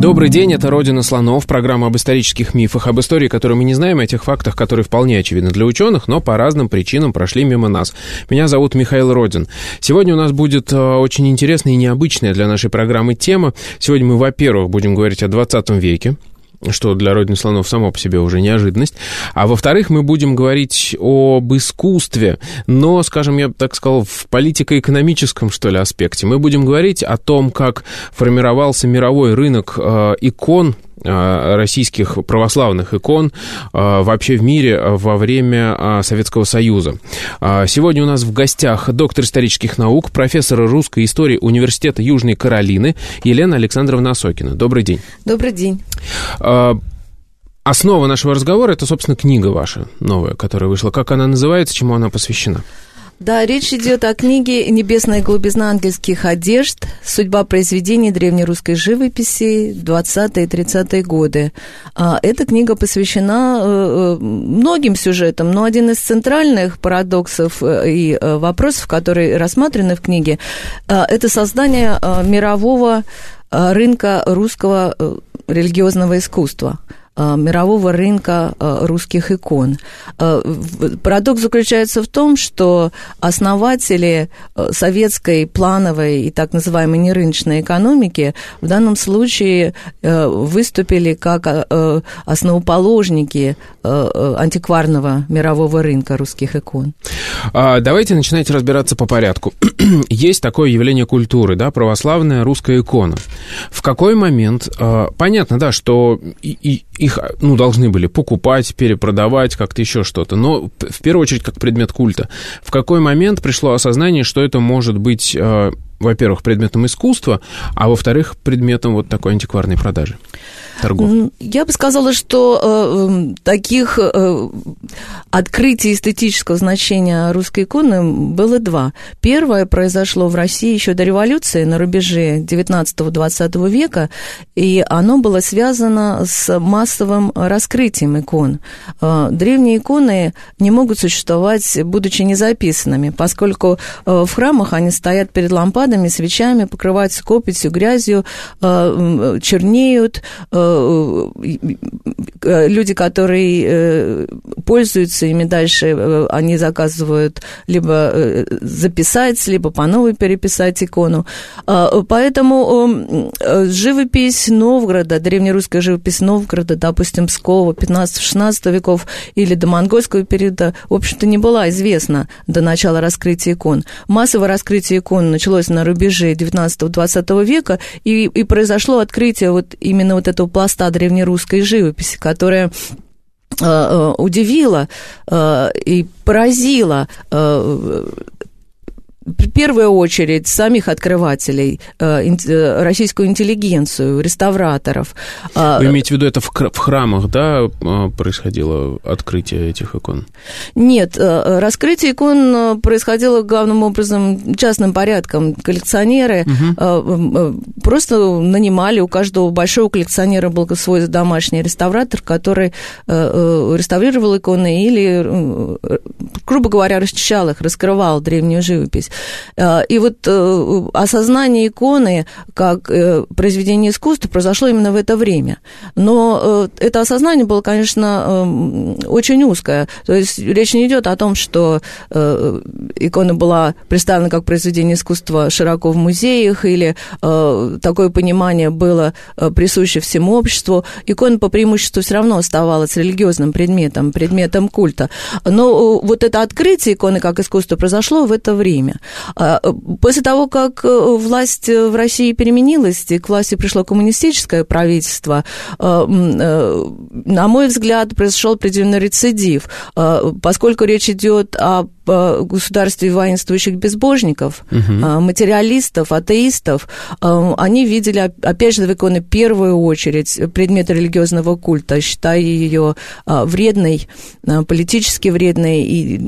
Добрый день, это «Родина слонов», программа об исторических мифах, об истории, которую мы не знаем, о тех фактах, которые вполне очевидны для ученых, но по разным причинам прошли мимо нас. Меня зовут Михаил Родин. Сегодня у нас будет э, очень интересная и необычная для нашей программы тема. Сегодня мы, во-первых, будем говорить о 20 веке, что для родины слонов само по себе уже неожиданность. А во-вторых, мы будем говорить об искусстве, но, скажем, я бы так сказал, в политико-экономическом, что ли, аспекте. Мы будем говорить о том, как формировался мировой рынок э, икон российских православных икон э, вообще в мире во время э, Советского Союза. Сегодня у нас в гостях доктор исторических наук, профессор русской истории Университета Южной Каролины Елена Александровна Осокина. Добрый день. Добрый день. Основа нашего разговора – это, собственно, книга ваша новая, которая вышла. Как она называется, чему она посвящена? Да, речь идет о книге «Небесная глубизна ангельских одежд. Судьба произведений древнерусской живописи 20-е и 30-е годы». А, эта книга посвящена э, э, многим сюжетам, но один из центральных парадоксов э, и вопросов, которые рассмотрены в книге, это создание мирового рынка русского религиозного искусства – мирового рынка э, русских икон. Э, парадокс заключается в том, что основатели советской плановой и так называемой нерыночной экономики в данном случае выступили как основоположники антикварного мирового рынка русских икон. А, давайте начинайте разбираться по порядку. Есть такое явление культуры, да, православная русская икона. В какой момент, понятно, да, что и, их ну, должны были покупать, перепродавать, как-то еще что-то. Но в первую очередь как предмет культа. В какой момент пришло осознание, что это может быть, э, во-первых, предметом искусства, а во-вторых, предметом вот такой антикварной продажи? торгов? Я бы сказала, что э, эм, таких э, открытий эстетического значения русской иконы было два. Первое произошло в России еще до революции, на рубеже 19-20 века, и оно было связано с массовым раскрытием икон. Э, древние иконы не могут существовать, будучи незаписанными, поскольку э, в храмах они стоят перед лампадами, свечами, покрываются копотью, грязью, э, чернеют, э, Э, люди, которые э, пользуются ими дальше, э, они заказывают либо записать, либо по новой переписать икону. Поэтому живопись Новгорода, древнерусская живопись Новгорода, допустим, Пскова 15-16 веков или до монгольского периода, в общем-то, не была известна до начала раскрытия икон. Массовое раскрытие икон началось на рубеже 19-20 века, и, и произошло открытие вот именно вот этого пласта древнерусской живописи, которая э, э, удивила э, и поразила в первую очередь самих открывателей, э, э, российскую интеллигенцию, реставраторов. А, Вы имеете в виду, это в храмах, да, а, происходило открытие этих икон? Нет, э, раскрытие икон происходило главным образом частным порядком. Коллекционеры угу. просто нанимали, у каждого большого коллекционера был свой домашний реставратор, который реставрировал иконы или, грубо говоря, расчищал их, раскрывал древнюю живопись. Э, и вот э, осознание иконы как э, произведение искусства произошло именно в это время. Но это осознание было, конечно, очень узкое. То есть речь не идет о том, что икона была представлена как произведение искусства широко в музеях, или такое понимание было присуще всему обществу. Икона по преимуществу все равно оставалась религиозным предметом, предметом культа. Но вот это открытие иконы как искусство произошло в это время. А, после того, как власть в России переменилась, и к власти пришло коммунистическое правительство, на мой взгляд, произошел определенный рецидив, поскольку речь идет о государстве воинствующих безбожников, угу. материалистов, атеистов, они видели, опять же, в иконе в первую очередь предмет религиозного культа, считая ее вредной, политически вредной, и,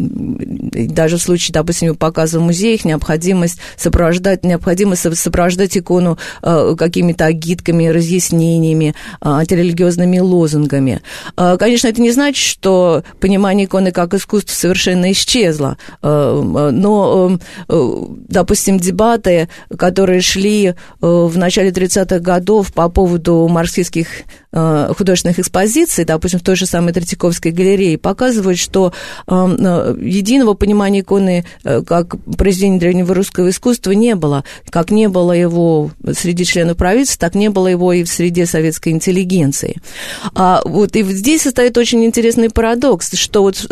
даже в случае, допустим, показа в музеях, необходимость сопровождать, необходимость сопровождать икону какими-то агитками, разъяснениями, антирелигиозными лозунгами. Конечно, это не значит, что понимание иконы как искусства совершенно исчезло. Э, но, э, допустим, дебаты, которые шли э, в начале 30-х годов по поводу марксистских художественных экспозиций, допустим, в той же самой Третьяковской галерее, показывают, что единого понимания иконы как произведения древнего русского искусства не было. Как не было его среди членов правительства, так не было его и в среде советской интеллигенции. А вот и здесь состоит очень интересный парадокс, что вот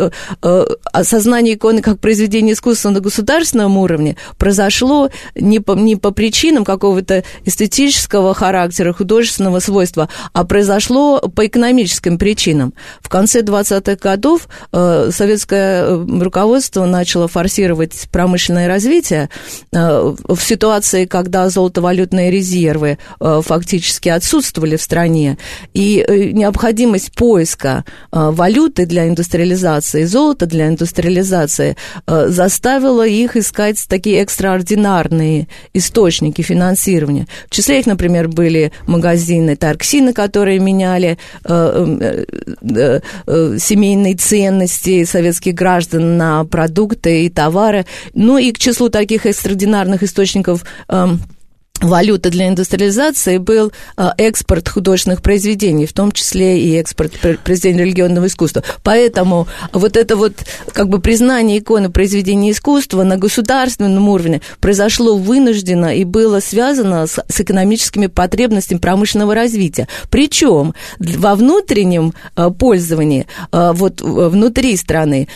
осознание иконы как произведение искусства на государственном уровне произошло не по, не по причинам какого-то эстетического характера, художественного свойства, а произошло по экономическим причинам. В конце 20-х годов э, советское э, руководство начало форсировать промышленное развитие э, в ситуации, когда золотовалютные резервы фактически отсутствовали в стране, и необходимость поиска валюты для индустриализации, золота для индустриализации заставила их искать такие экстраординарные источники финансирования. В числе их, например, были магазины Тарксина, которые меняли э, э, семейные ценности советских граждан на продукты и товары. Ну и к числу таких экстраординарных источников эм, валюта для индустриализации был а, экспорт художественных произведений, в том числе и экспорт произведений религиозного искусства. Поэтому вот это вот как бы признание иконы произведения искусства на государственном уровне произошло вынужденно и было связано с, с экономическими потребностями промышленного развития. Причем во внутреннем а, пользовании, а, вот внутри страны,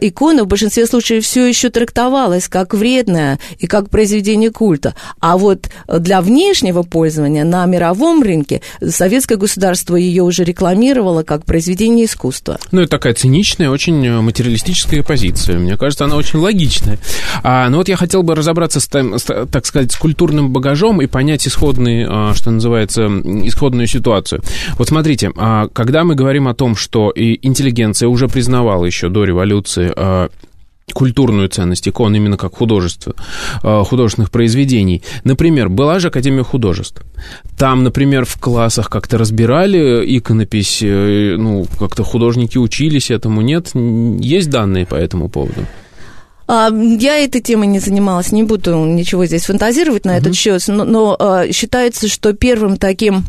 икона в большинстве случаев все еще трактовалась как вредная и как произведение культа. А вот для внешнего пользования на мировом рынке советское государство ее уже рекламировало как произведение искусства. Ну, это такая циничная, очень э, материалистическая позиция. Мне кажется, она очень логичная. А, ну вот я хотел бы разобраться, с, с, так сказать, с культурным багажом и понять исходный, а, что называется, исходную ситуацию. Вот смотрите, а, когда мы говорим о том, что и интеллигенция уже признавала еще до революции а, культурную ценность икон именно как художество, э, художественных произведений. Например, была же Академия художеств. Там, например, в классах как-то разбирали иконопись, э, ну, как-то художники учились этому, нет? Есть данные по этому поводу? А, я этой темой не занималась, не буду ничего здесь фантазировать на uh-huh. этот счет, но, но а, считается, что первым таким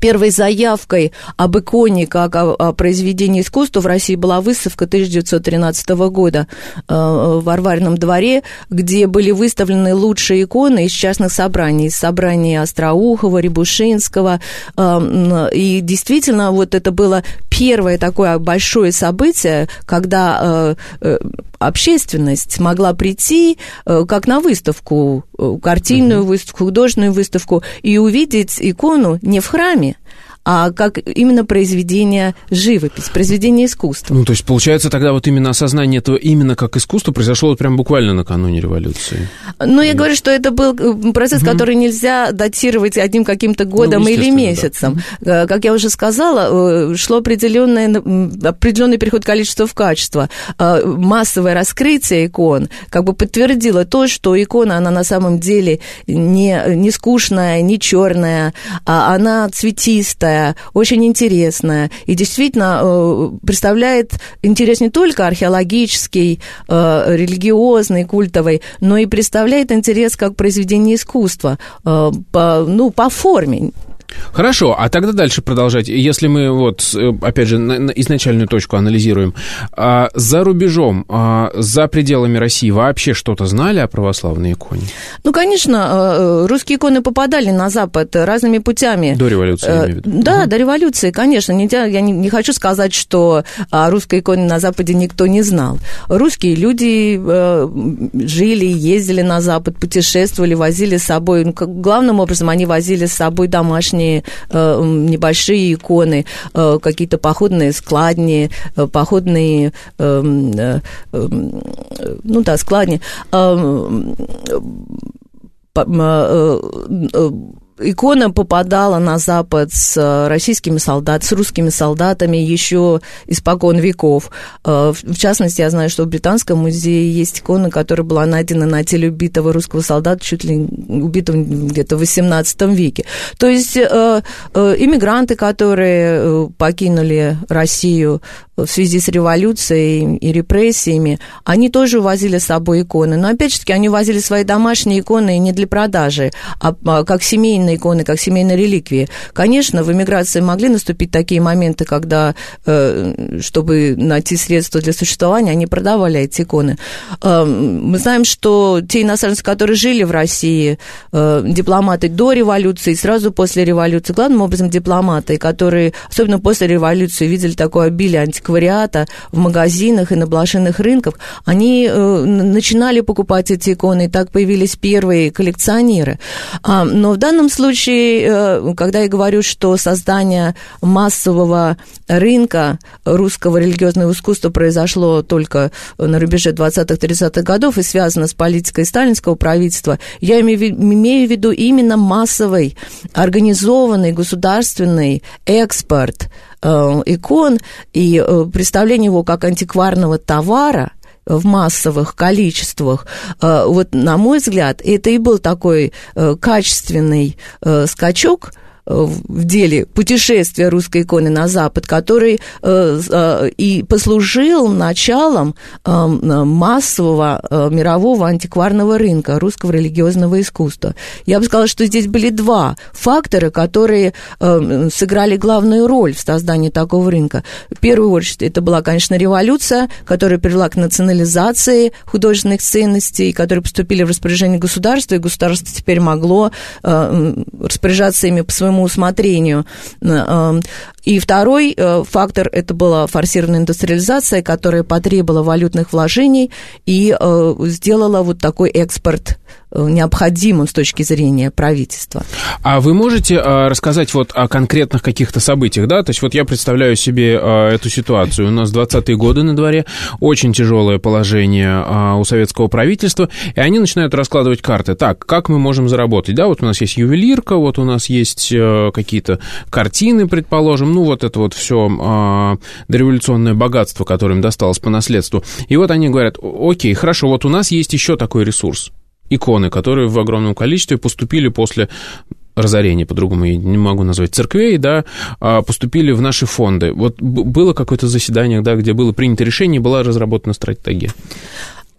Первой заявкой об иконе как о, о произведении искусства в России была выставка 1913 года э, в Варварном дворе, где были выставлены лучшие иконы из частных собраний, из собраний Остроухова, Рябушинского. Э, и действительно, вот это было первое такое большое событие, когда э, э общественность могла прийти э, как на выставку, э, картинную выставку, художественную выставку, и увидеть икону не в храме, а как именно произведение живопись, произведение искусства. Ну, то есть, получается, тогда вот именно осознание этого именно как искусство произошло вот прям буквально накануне революции. Ну, я говорю, что это был э, процесс, угу. который нельзя датировать одним каким-то годом ну, или месяцем. Да. Э, как я уже сказала, э, шло определенное, определенный переход количества в качество. Массовое раскрытие икон как бы подтвердило то, что икона, она на самом деле не, не скучная, не черная, а она цветистая, новая, очень интересная и действительно э, представляет интерес не только археологический, э, религиозный, культовый, но и представляет интерес как произведение искусства э, по, ну, по форме. Хорошо, а тогда дальше продолжать. Если мы вот, э, опять же, на, на изначальную точку анализируем, а, за рубежом, а, за пределами России вообще что-то знали о православной иконе? Ну, конечно, э, русские иконы попадали на Запад разными путями. До революции, я имею в виду. Да, угу. до революции, конечно. Нельзя, я не, не хочу сказать, что о русской иконе на Западе никто не знал. Русские люди э, жили, ездили на Запад, путешествовали, возили с собой, ну, главным образом они возили с собой домашние э, небольшие иконы, э, какие-то походные складни, э, походные, ну да, складни. Икона попадала на Запад с э, российскими солдатами, с русскими солдатами еще испокон веков. Э, в частности, я знаю, что в Британском музее есть икона, которая была найдена на теле убитого русского солдата, чуть ли убитого где-то в 18 веке. То есть э, иммигранты, которые покинули Россию в связи с революцией и репрессиями, они тоже увозили с собой иконы. Но опять же таки, они увозили свои домашние иконы не для продажи, а, а как семейные иконы, как семейные реликвии. Конечно, в эмиграции могли наступить такие моменты, когда, э, чтобы найти средства для существования, они продавали эти иконы. Э, мы знаем, что те иностранцы, которые жили в России, э, дипломаты до революции, сразу после революции, главным образом дипломаты, которые, особенно после революции, видели такое обилие антиквариата, антиквариата в магазинах и на блошиных рынках, они э, начинали покупать эти иконы, и так появились первые коллекционеры. А, но в данном случае, э, когда я говорю, что создание массового рынка русского религиозного искусства произошло только на рубеже 20-30-х годов и связано с политикой сталинского правительства, я имею в виду именно массовый, организованный государственный экспорт икон и э, представление его как антикварного товара в массовых количествах, э, вот на мой взгляд, это и был такой качественный скачок в деле путешествия русской иконы на Запад, который э, э, и послужил началом э, массового мирового антикварного рынка русского религиозного искусства. Я бы сказала, что здесь были два фактора, которые сыграли главную роль в создании такого рынка. В первую очередь, это была, конечно, революция, которая привела к национализации художественных ценностей, которые поступили в распоряжение государства, и государство теперь могло распоряжаться ими по своему своему усмотрению. И второй э, фактор – это была форсированная индустриализация, которая потребовала валютных вложений и э, сделала вот такой экспорт Э, необходимым с точки зрения правительства. А вы можете рассказать вот о конкретных каких-то событиях, да? То есть вот я представляю себе эту ситуацию. У нас 20-е годы на дворе, очень тяжелое положение у советского правительства, и они начинают раскладывать карты. Так, как мы можем заработать? Да, вот у нас есть ювелирка, вот у нас есть какие-то картины, предположим, ну вот это вот все а, дореволюционное богатство, которое им досталось по наследству. И вот они говорят, окей, хорошо, вот у нас есть еще такой ресурс иконы, которые в огромном количестве поступили после разорения, по-другому я не могу назвать, церквей, да, а, поступили в наши фонды. Вот было какое-то заседание, да, где было принято решение, была разработана стратегия.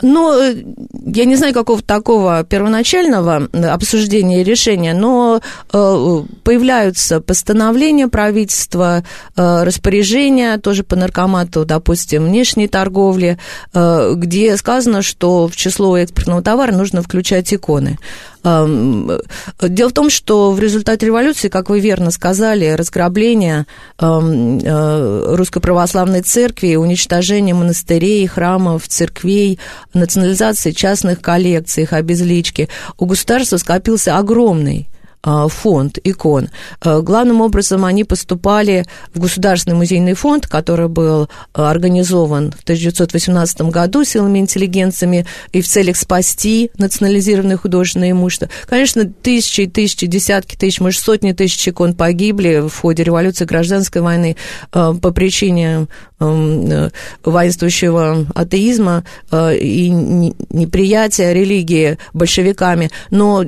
Ну, э, я не знаю какого-то такого первоначального э, обсуждения и решения, но э, появляются постановления правительства, распоряжения тоже по наркомату, допустим, внешней торговли, где сказано, что в число экспортного товара нужно включать иконы. Дело в том, что в результате революции, как вы верно сказали, разграбление э, Русской Православной Церкви, уничтожение монастырей, храмов, церквей, национализация частных коллекций, их обезлички, у государства скопился огромный фонд икон. А, главным образом они поступали в Государственный музейный фонд, который был а, организован в 1918 году силами интеллигенциями и в целях спасти национализированное художественное имущество. Конечно, тысячи и тысячи, десятки тысяч, может, сотни тысяч икон погибли в ходе революции гражданской войны по причине э, воинствующего атеизма и неприятия религии большевиками, но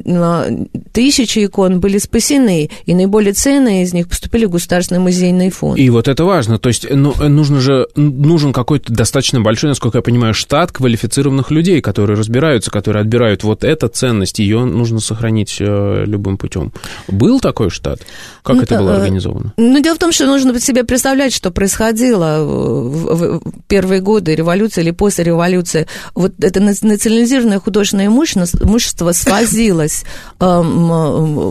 тысячи икон икон были спасены, и наиболее ценные из них поступили в Государственный музейный фонд. И вот это важно. То есть ну, нужно же, нужен какой-то достаточно большой, насколько я понимаю, штат квалифицированных людей, которые разбираются, которые отбирают вот эту ценность, ее нужно сохранить э, любым путем. Был такой штат? Как ну, это было э, организовано? Ну, дело в том, что нужно себе представлять, что происходило в, в первые годы революции или после революции. Вот это национализированное художественное имущество свозилось э,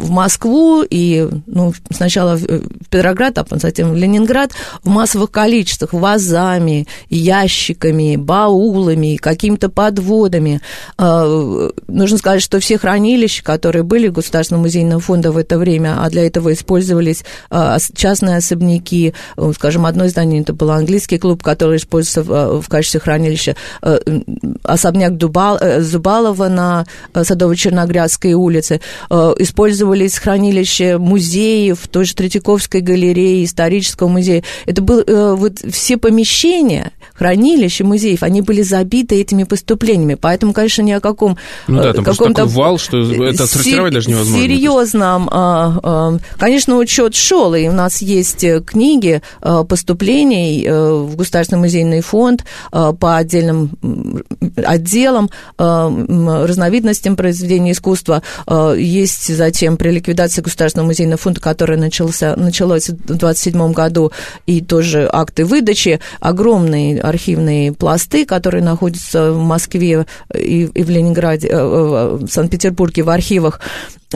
в Москву и ну, сначала в Петроград, а затем в Ленинград в массовых количествах, вазами, ящиками, баулами, какими-то подводами. Э, нужно сказать, что все хранилища, которые были в Государственном музейном фонде в это время, а для этого использовались э, частные особняки, э, скажем, одно издание это был английский клуб, который используется в качестве хранилища, особняк Дубал, Зубалова на Садово-Черноградской улице, использовались хранилища музеев, той же Третьяковской галереи, исторического музея. Это было вот все помещения, хранилища музеев, они были забиты этими поступлениями, поэтому, конечно, ни о каком... Ну да, там каком-то такой вал, что это отсортировать даже невозможно. Серьезном, а, а, конечно, учет шел, и у нас есть книги поступлений в Государственный музейный фонд по отдельным отделам, разновидностям произведений искусства. Есть затем при ликвидации Государственного музейного фонда, который начался, началось в 27 году, и тоже акты выдачи, огромные архивные пласты, которые находятся в Москве и, и в Ленинграде, э, в Санкт-Петербурге в архивах.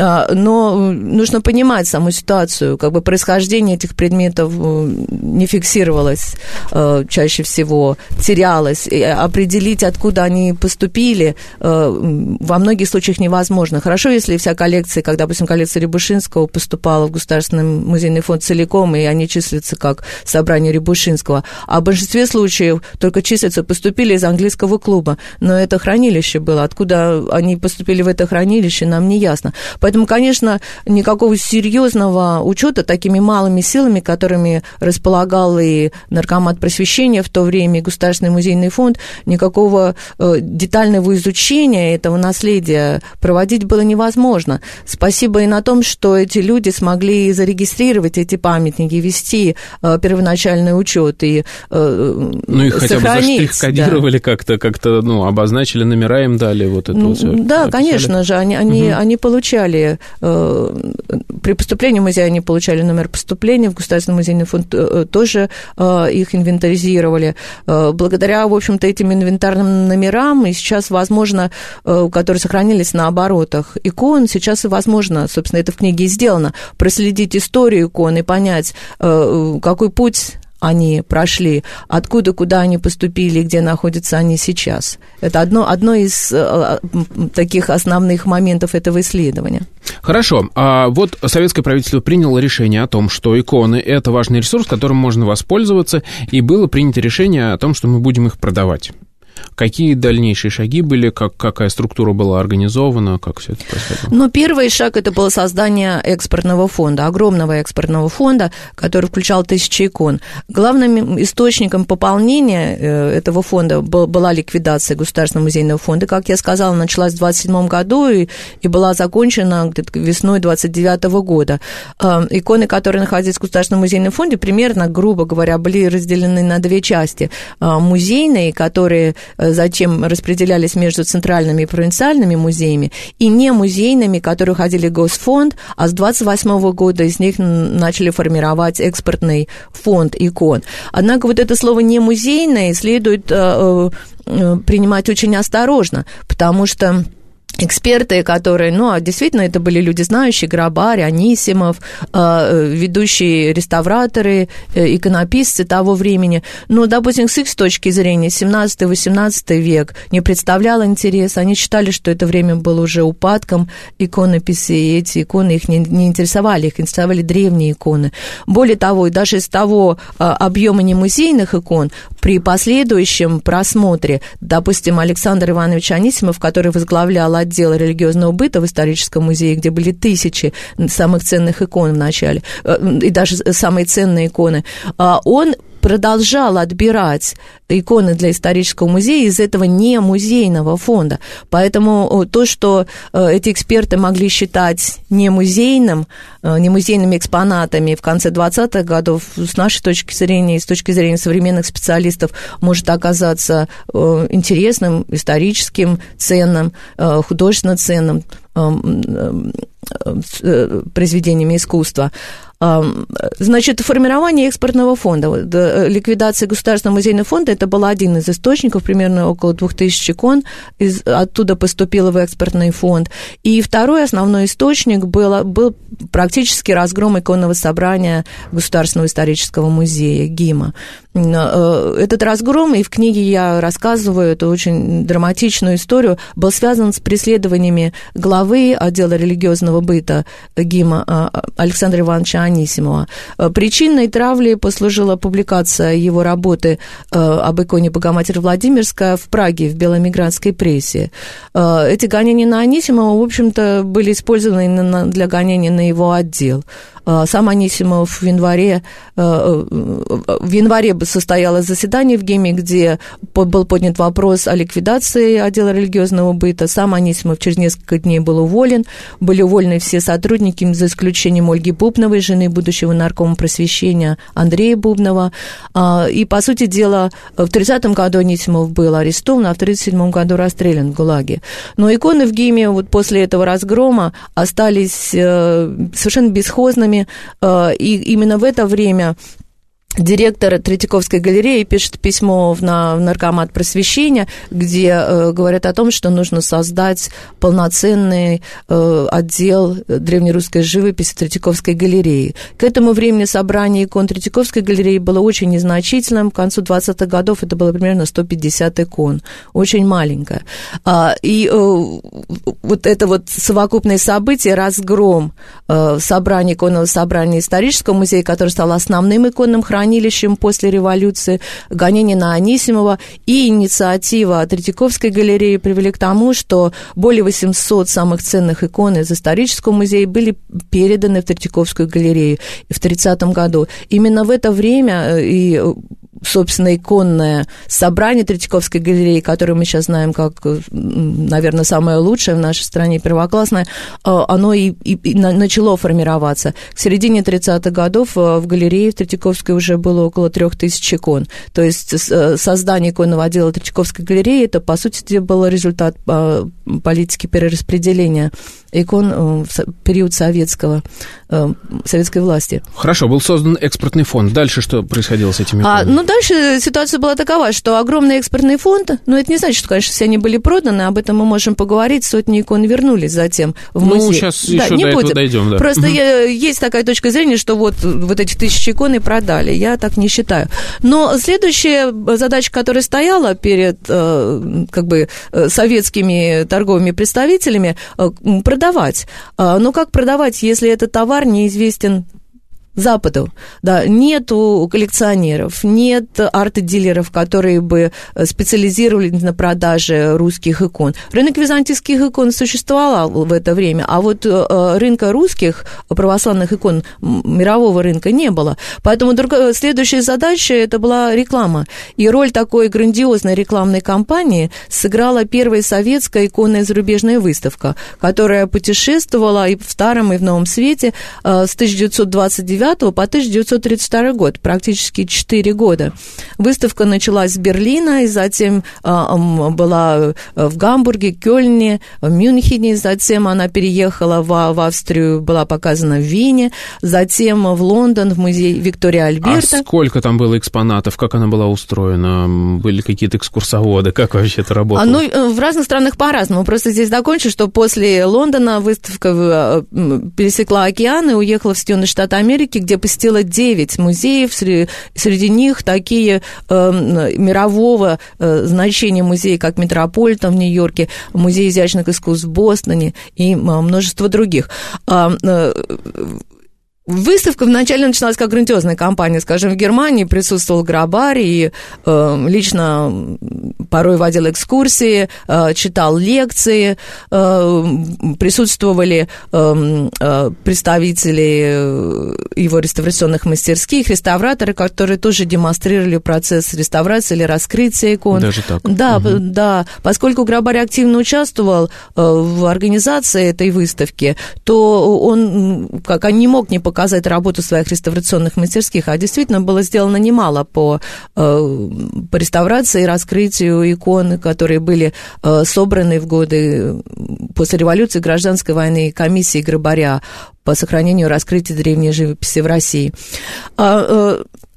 А, но нужно понимать саму ситуацию, как бы происхождение этих предметов э, не фиксировалось э, чаще всего, терялось. И определить, откуда они поступили, э, во многих случаях невозможно. Хорошо, если вся коллекция, как, допустим, коллекция Рябушинского поступала в Государственный музейный фонд целиком, и они числятся как собрание Рябушинского. А в большинстве случаев только числятся, поступили из английского клуба. Но это хранилище было. Откуда они поступили в это хранилище, нам не ясно. Конечно, никакого серьезного учета такими малыми силами, которыми располагал и наркомат просвещения в то время, и Государственный музейный фонд, никакого э, детального изучения этого наследия проводить было невозможно. Спасибо и на том, что эти люди смогли зарегистрировать эти памятники, вести э, первоначальный учет и э, Ну, их хотя бы заштрих-кодировали да. как-то, как-то, ну, обозначили номера им дали, вот это ну, вот все. Да, описали. конечно же, они, они, угу. они получали получали, э, при поступлении в музей они получали номер поступления, в Государственный музейный фонд э, тоже э, их инвентаризировали. Благодаря, в общем-то, этим инвентарным номерам и сейчас возможно, которые сохранились на оборотах икон, сейчас и возможно, собственно, это в книге и сделано, проследить историю икон и понять, какой путь они прошли, откуда, куда они поступили, где находятся они сейчас. Это одно, одно из э, таких основных моментов этого исследования. Хорошо. А вот советское правительство приняло решение о том, что иконы – это важный ресурс, которым можно воспользоваться, и было принято решение о том, что мы будем их продавать. Какие дальнейшие шаги были, как, какая структура была организована, как все это происходило? Ну, первый шаг это было создание экспортного фонда, огромного экспортного фонда, который включал тысячи икон. Главным источником пополнения э, этого фонда была ликвидация Государственного музейного фонда. Как я сказала, началась в 27 году и, и была закончена весной 29 года. Э, иконы, которые находились в Государственном музейном фонде, примерно, грубо говоря, были разделены на две части. Э, музейные, которые Э, затем распределялись между центральными и провинциальными музеями, и не музейными, которые ходили в Госфонд, а с 28 года из них начали формировать экспортный фонд икон. Однако вот это слово «не музейное» следует э, э, принимать очень осторожно, потому что эксперты, которые, ну, а действительно, это были люди знающие, Грабарь, Анисимов, э, ведущие реставраторы, э, иконописцы того времени. Но, допустим, с их точки зрения, 17-18 век не представлял интерес. Они считали, что это время было уже упадком иконописи, и эти иконы их не, не интересовали, их интересовали древние иконы. Более того, даже из того э, объема немузейных икон, при последующем просмотре, допустим, Александр Иванович Анисимов, который возглавлял отдел религиозного быта в историческом музее, где были тысячи самых ценных икон в начале, э, и даже самые ценные иконы, а он продолжал отбирать иконы для исторического музея из этого не музейного фонда. Поэтому то, что эти эксперты могли считать не музейным, не музейными экспонатами в конце 20-х годов, с нашей точки зрения и с точки зрения современных специалистов, может оказаться интересным, историческим, ценным, художественно ценным произведениями искусства. Значит, формирование экспортного фонда, э, ликвидация Государственного музейного фонда, это был один из источников, примерно около 2000 икон, из, оттуда поступило в экспортный фонд. И второй основной источник был, был практически разгром иконного собрания Государственного исторического музея ГИМа. Э, этот разгром, и в книге я рассказываю эту очень драматичную историю, был связан с преследованиями главы отдела религиозного быта ГИМа а, Александра Ивановича Анисимова. Э, причиной травли послужила публикация его работы э, об иконе Богоматери Владимирская в Праге в беломигрантской прессе. Эти гонения на Анисимова, в общем-то, были использованы для гонения на его отдел. А, сам Анисимов в январе, э, э, в январе состоялось заседание в ГИМе, где был поднят вопрос о ликвидации отдела религиозного быта. Сам Анисимов через несколько дней был уволен. Были уволены все сотрудники, за исключением Ольги Бубновой, жены будущего наркома просвещения Андрея Бубнова. А, и, по сути дела, в 30-м году Анисимов был арестован, а в 37-м году расстрелян в ГУЛАГе. Но иконы в ГИМе вот после этого разгрома остались э, совершенно бесхозными, Э, и именно в это время директор Третьяковской галереи пишет письмо в, на, в Наркомат просвещения, где э, говорят о том, что нужно создать полноценный э, отдел древнерусской живописи Третьяковской галереи. К этому времени собрание икон Третьяковской галереи было очень незначительным. К концу 20-х годов это было примерно 150 икон. Очень маленькое. А, и э, вот это вот совокупное событие, разгром э, собрания иконного собрания исторического музея, который стал основным иконным храмом, хранилищем после революции, гонение на Анисимова и инициатива Третьяковской галереи привели к тому, что более 800 самых ценных икон из исторического музея были переданы в Третьяковскую галерею в 30 году. Именно в это время э, и собственно, иконное собрание Третьяковской галереи, которое мы сейчас знаем как, наверное, самое лучшее в нашей стране, первоклассное, э, оно и, и, и начало формироваться. К середине 30-х годов э, в галерее в Третьяковской уже было около трех тысяч икон. То есть э, создание иконного отдела Третьяковской галереи, это, по сути, был результат политики перераспределения икон в период советского, советской власти. Хорошо, был создан экспортный фонд. Дальше что происходило с этими иконами? А, ну, дальше ситуация была такова, что огромный экспортный фонд, но это не значит, что, конечно, все они были проданы, об этом мы можем поговорить, сотни икон вернулись затем в ну, музей. Ну, сейчас да, еще не до будем. дойдем, да. Просто я, есть такая точка зрения, что вот, вот эти тысячи икон и продали, я так не считаю. Но следующая задача, которая стояла перед, э, как бы, э, советскими торговыми представителями, э, продавать. А, но как продавать, если этот товар неизвестен Западу, да, нету коллекционеров, нет арт-дилеров, которые бы э, специализировались на продаже русских икон. Рынок византийских икон существовал в это время, а вот э, рынка русских православных икон, мирового рынка не было. Поэтому другая, следующая задача это была реклама. И роль такой грандиозной рекламной кампании сыграла первая советская иконная зарубежная выставка, которая путешествовала и в Старом, и в Новом Свете э, с 1929 1935 по 1932 год, практически 4 года. Выставка началась с Берлина, и затем а, была в Гамбурге, Кёльне, Мюнхене, затем она переехала в, в Австрию, была показана в Вене, затем в Лондон, в музей Виктория Альберта. А сколько там было экспонатов, как она была устроена? Были какие-то экскурсоводы, как вообще это работало? А, ну, э, в разных странах по-разному. Просто здесь закончу, что после Лондона выставка э, пересекла океан и уехала в Соединенные Штаты Америки, Америки, где посетила 9 музеев, среди, среди них такие э, мирового э, значения музеи, как Метрополитен в Нью-Йорке, Музей изящных искусств в Бостоне и э, множество других. Э, Выставка вначале начиналась как грандиозная кампания. Скажем, в Германии присутствовал Грабарь и э, лично порой водил экскурсии, э, читал лекции, э, присутствовали э, э, представители э, его реставрационных мастерских, реставраторы, которые тоже демонстрировали процесс реставрации или раскрытия икон. Даже так? Да, угу. да. Поскольку Грабарь активно участвовал э, в организации этой выставки, то он как не мог не показать показать работу своих реставрационных мастерских, а действительно было сделано немало по, э, по реставрации и раскрытию икон, которые были э, собраны в годы после революции, гражданской войны комиссии Грабаря по сохранению и раскрытию древней живописи в России.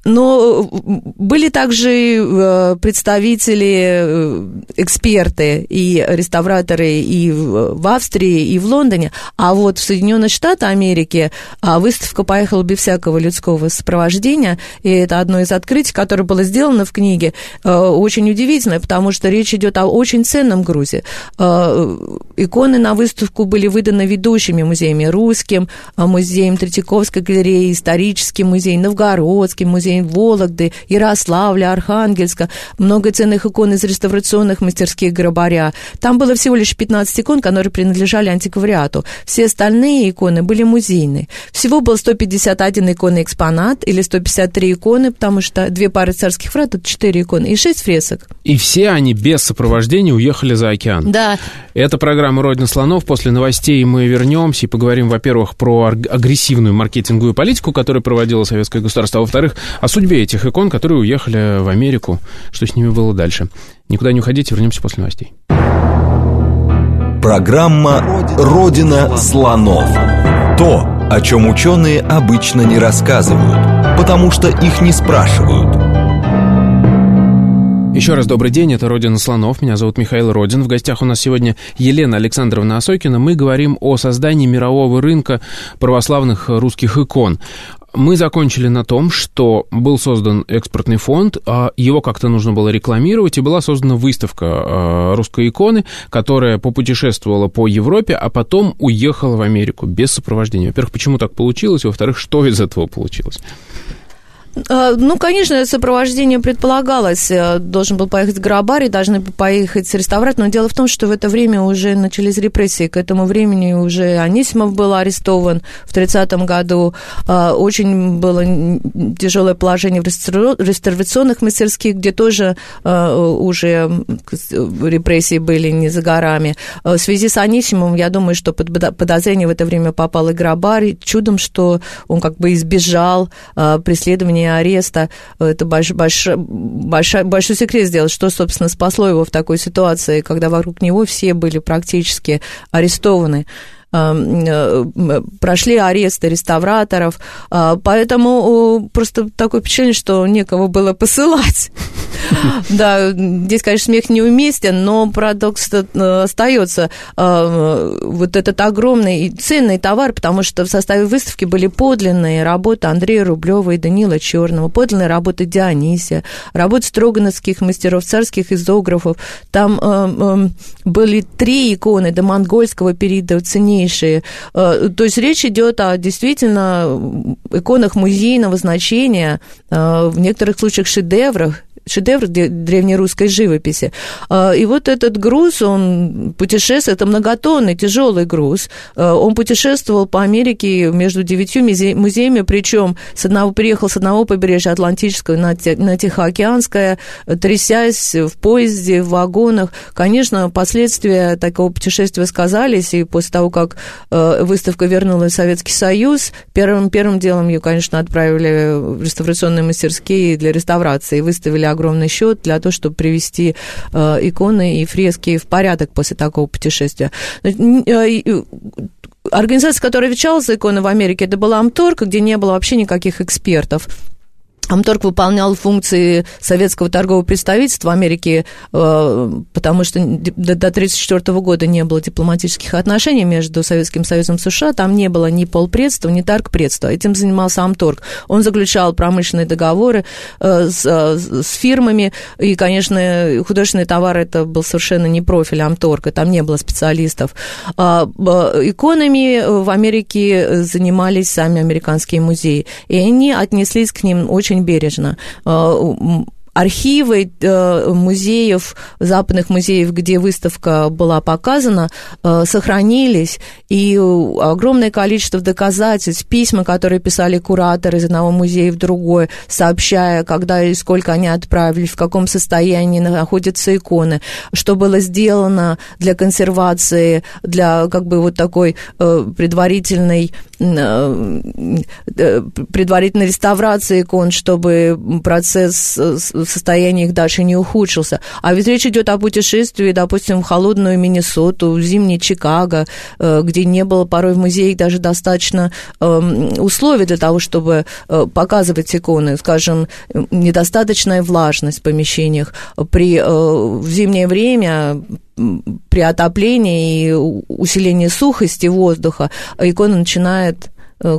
А, э, но были также э, представители, э, эксперты и реставраторы и в Австрии, и в Лондоне. А вот в Соединенных Штатах Америки а, выставка поехала без всякого людского сопровождения. И это одно из открытий, которое было сделано в книге. Очень удивительно, потому что речь идет о очень ценном грузе. Иконы на выставку были выданы ведущими музеями русским, музеем Третьяковской галереи, историческим музеем, Новгородским музеем, музей Вологды, Ярославля, Архангельска, много ценных икон из реставрационных мастерских Грабаря. Там было всего лишь 15 икон, которые принадлежали антиквариату. Все остальные иконы были музейные. Всего был 151 иконный экспонат или 153 иконы, потому что две пары царских врат, это 4 иконы, и 6 фресок. И все они без сопровождения уехали за океан. Да. Это программа «Родина слонов». После новостей мы вернемся и поговорим, во-первых, про агрессивную маркетинговую политику, которую проводило советское государство, а во-вторых, о судьбе этих икон, которые уехали в Америку, что с ними было дальше. Никуда не уходите, вернемся после новостей. Программа «Родина слонов». То, о чем ученые обычно не рассказывают, потому что их не спрашивают. Еще раз добрый день, это «Родина слонов», меня зовут Михаил Родин. В гостях у нас сегодня Елена Александровна Осокина. Мы говорим о создании мирового рынка православных русских икон. Мы закончили на том, что был создан экспортный фонд, а его как-то нужно было рекламировать, и была создана выставка а, русской иконы, которая попутешествовала по Европе, а потом уехала в Америку без сопровождения. Во-первых, почему так получилось? Во-вторых, что из этого получилось? А, ну, конечно, сопровождение предполагалось. Э, должен был поехать Грабарь, должны поехать реставрат. Но дело в том, что в это время уже начались репрессии. К этому времени уже Анисимов был арестован в 30-м году. А, очень было тяжелое положение в реставрационных мастерских, где тоже а, уже репрессии были не за горами. В связи с Анисимовым, я думаю, что под подозрение в это время попал и Грабарь. Чудом, что он как бы избежал преследования состоянии ареста. Это больш, больш, большой, большой секрет сделать, что, собственно, спасло его в такой ситуации, когда вокруг него все были практически арестованы. Э, прошли аресты реставраторов, а, поэтому просто такое впечатление, что некого было посылать. Да, здесь, конечно, смех неуместен, но парадокс э, остается. Вот этот огромный и ценный товар, потому что в составе выставки были подлинные работы Андрея Рублева и Данила Черного, подлинные работы Дионисия, работы строгановских мастеров, царских изографов. Там э, были три иконы до монгольского периода ценнее ценнейшие. Э, то есть речь идет о действительно иконах музейного значения, э, в некоторых случаях шедеврах, шедевр древнерусской живописи. А, и вот этот груз, он путешествует, это многотонный, тяжелый груз. А, он путешествовал по Америке между девятью музеями, причем с одного, приехал с одного побережья Атлантического на, на Тихоокеанское, трясясь в поезде, в вагонах. Конечно, последствия такого путешествия сказались, и после того, как а, выставка вернулась в Советский Союз, первым, первым делом ее, конечно, отправили в реставрационные мастерские для реставрации, выставили огромный счет для того, чтобы привести э, иконы и фрески в порядок после такого путешествия. Э, организация, которая отвечала за иконы в Америке, это была Амторг, где не было вообще никаких экспертов. Амторг выполнял функции советского торгового представительства в Америке, э, потому что до 1934 года не было дипломатических отношений между Советским Союзом и США, там не было ни полпредства, ни торгпредства. Этим занимался Амторг. Он заключал промышленные договоры э, с, с фирмами, и, конечно, художественные товары это был совершенно не профиль Амторга, там не было специалистов. А, иконами в Америке занимались сами американские музеи, и они отнеслись к ним очень бережно. Э, архивы э, музеев, западных музеев, где выставка была показана, э, сохранились, и огромное количество доказательств, письма, которые писали кураторы из одного музея в другой, сообщая, когда и сколько они отправили, в каком состоянии находятся иконы, что было сделано для консервации, для как бы вот такой предварительной предварительной реставрации икон, чтобы процесс состояние их дальше не ухудшился. А ведь речь идет о путешествии, допустим, в холодную Миннесоту, в зимний Чикаго, э, где не было порой в музее даже достаточно эм, условий для того, чтобы э, показывать иконы. Скажем, недостаточная влажность в помещениях. При, э, в зимнее время при отоплении и усилении сухости воздуха икона начинает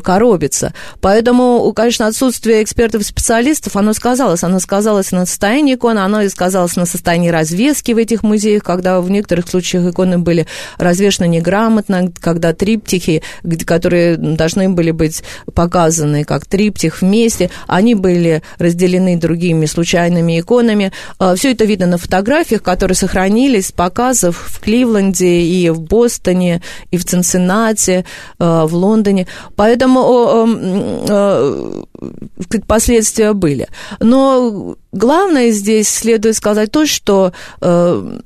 коробится. Поэтому, конечно, отсутствие экспертов и специалистов, оно сказалось. Оно сказалось на состоянии иконы, оно и сказалось на состоянии развески в этих музеях, когда в некоторых случаях иконы были развешены неграмотно, когда триптихи, которые должны были быть показаны как триптих вместе, они были разделены другими случайными иконами. Э, Все это видно на фотографиях, которые сохранились с показов в Кливленде и в Бостоне, и в Цинциннате, э, в Лондоне. Поэтому Поэтому последствия были. Но главное здесь следует сказать то, что э,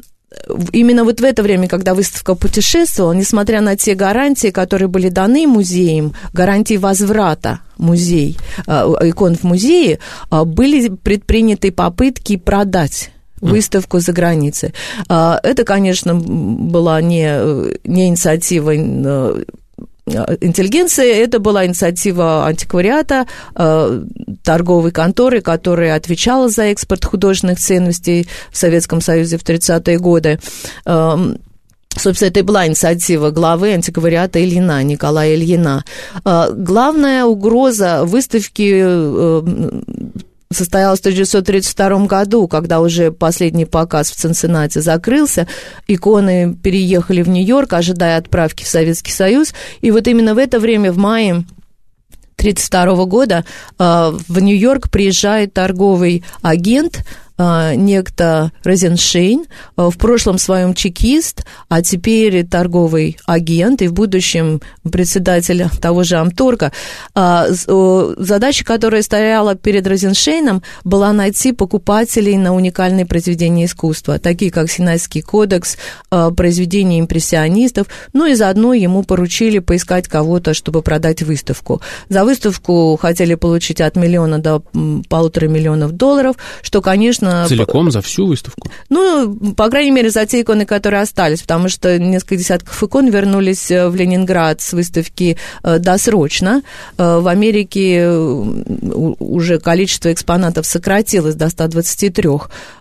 именно вот в это время, когда выставка путешествовала, несмотря на те гарантии, которые были даны музеям, гарантии возврата музей, э, икон в музее, э, были предприняты попытки продать выставку за границей. Это, конечно, была не, не инициатива Э, интеллигенции. Это была инициатива антиквариата, э, торговой конторы, которая отвечала за экспорт художественных ценностей в Советском Союзе в 30-е годы. Эм, собственно, это и была инициатива главы антиквариата Ильина, Николая Ильина. Э, главная угроза выставки состоялась в 1932 году, когда уже последний показ в Цинциннате закрылся, иконы переехали в Нью-Йорк, ожидая отправки в Советский Союз, и вот именно в это время, в мае 1932 года, э, в Нью-Йорк приезжает торговый агент а, некто Розеншейн, а, в прошлом своем чекист, а теперь торговый агент и в будущем председатель того же Амторга. А, задача, которая стояла перед Розеншейном, была найти покупателей на уникальные произведения искусства, такие как Синайский кодекс, произведения импрессионистов, ну и заодно ему поручили поискать кого-то, чтобы продать выставку. За выставку хотели получить от миллиона до полутора миллионов долларов, что, конечно, конечно... Целиком за всю выставку? Ну, по крайней мере, за те иконы, которые остались, потому что несколько десятков икон вернулись э, в Ленинград с выставки э, досрочно. Э, в Америке уже количество экспонатов сократилось до 123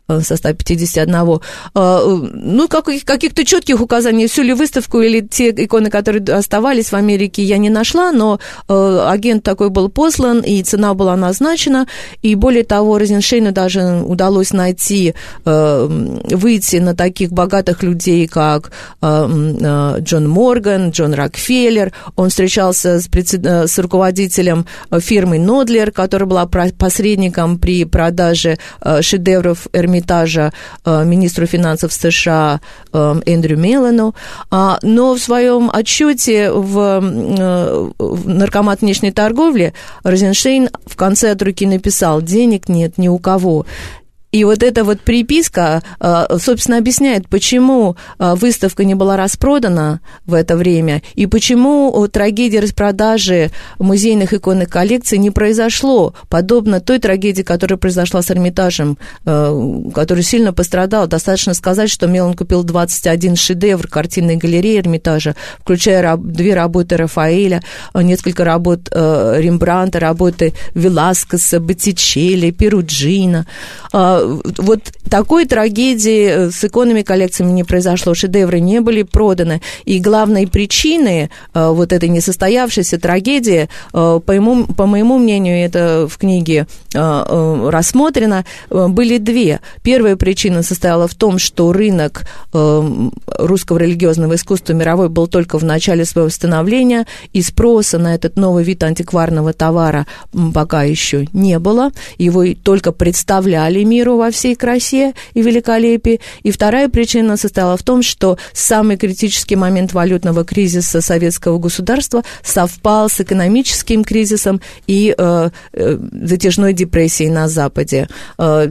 со 151. Ну, каких-то четких указаний, всю ли выставку или те иконы, которые оставались в Америке, я не нашла, но агент такой был послан, и цена была назначена, и более того, Розеншейну даже удалось найти, э, выйти на таких богатых людей, как э, э, Джон Морган, Джон Рокфеллер. Он встречался с, с руководителем фирмы Нодлер, которая была посредником при продаже шедевров Эрмитажа министру финансов США Эндрю Меллену. А, но в своем отчете в, в наркомат внешней торговли Розенштейн в конце от руки написал, денег нет ни у кого. И вот эта вот приписка, э, собственно, объясняет, почему э, выставка не была распродана в это время и почему трагедия распродажи музейных иконных коллекций не произошло, подобно той трагедии, которая произошла с Эрмитажем, э, который сильно пострадал. Достаточно сказать, что Мелан купил 21 шедевр картинной галереи Эрмитажа, включая две работы Рафаэля, несколько работ Рембранта, работы Веласкеса, Боттичелли, Перуджина вот такой трагедии э, с иконными коллекциями не произошло, шедевры не были проданы, и главной причиной э, вот этой несостоявшейся трагедии, э, по моему, по моему мнению, это в книге рассмотрено, были две. Первая причина состояла в том, что рынок русского религиозного искусства мировой был только в начале своего становления, и спроса на этот новый вид антикварного товара пока еще не было, его только представляли миру во всей красе и великолепии. И вторая причина состояла в том, что самый критический момент валютного кризиса советского государства совпал с экономическим кризисом и э, э, затяжной депрессией на Западе. Э,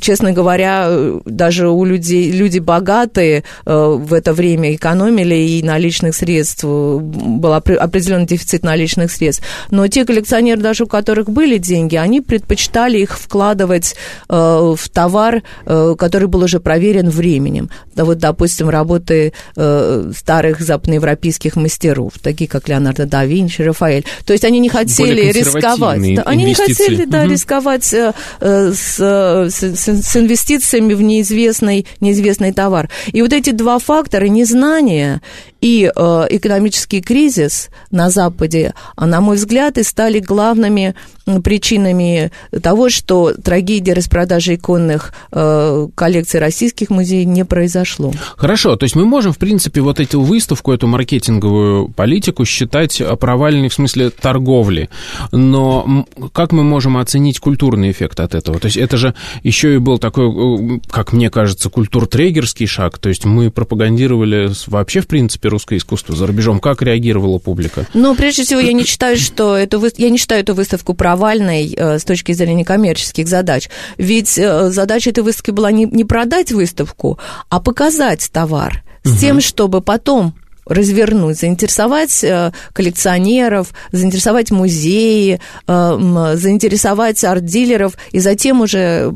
честно говоря, даже у людей, люди богатые э, в это время экономили и наличных средств, был определенный дефицит наличных средств. Но те коллекционеры, даже у которых были деньги, они предпочитали их вкладывать э, в товар, э, который был уже проверен временем. Да, вот, допустим, работы э, старых западноевропейских мастеров, такие как Леонардо да Винчи, Рафаэль. То есть они не хотели рисковать. Да, они не хотели да, угу. рисковать э, с, с, с инвестициями в неизвестный, неизвестный товар. И вот эти два фактора, незнание и экономический кризис на Западе, а, на мой взгляд, и стали главными причинами того, что трагедия распродажи иконных э, коллекций российских музеев не произошло. Хорошо, то есть мы можем, в принципе, вот эту выставку, эту маркетинговую политику считать провальной в смысле торговли, но как мы можем оценить культурный эффект от этого? То есть это же еще и был такой, э, как мне кажется, культур-трегерский шаг, то есть мы пропагандировали вообще, в принципе, русское искусство за рубежом. Как реагировала публика? Ну, прежде всего, я не считаю, что эту, я не считаю эту выставку провальной э, с точки зрения коммерческих задач. Ведь э, задача этой выставки была не, не продать выставку, а показать товар с угу. тем, чтобы потом развернуть, заинтересовать э, коллекционеров, заинтересовать музеи, э, заинтересовать арт-дилеров, и затем уже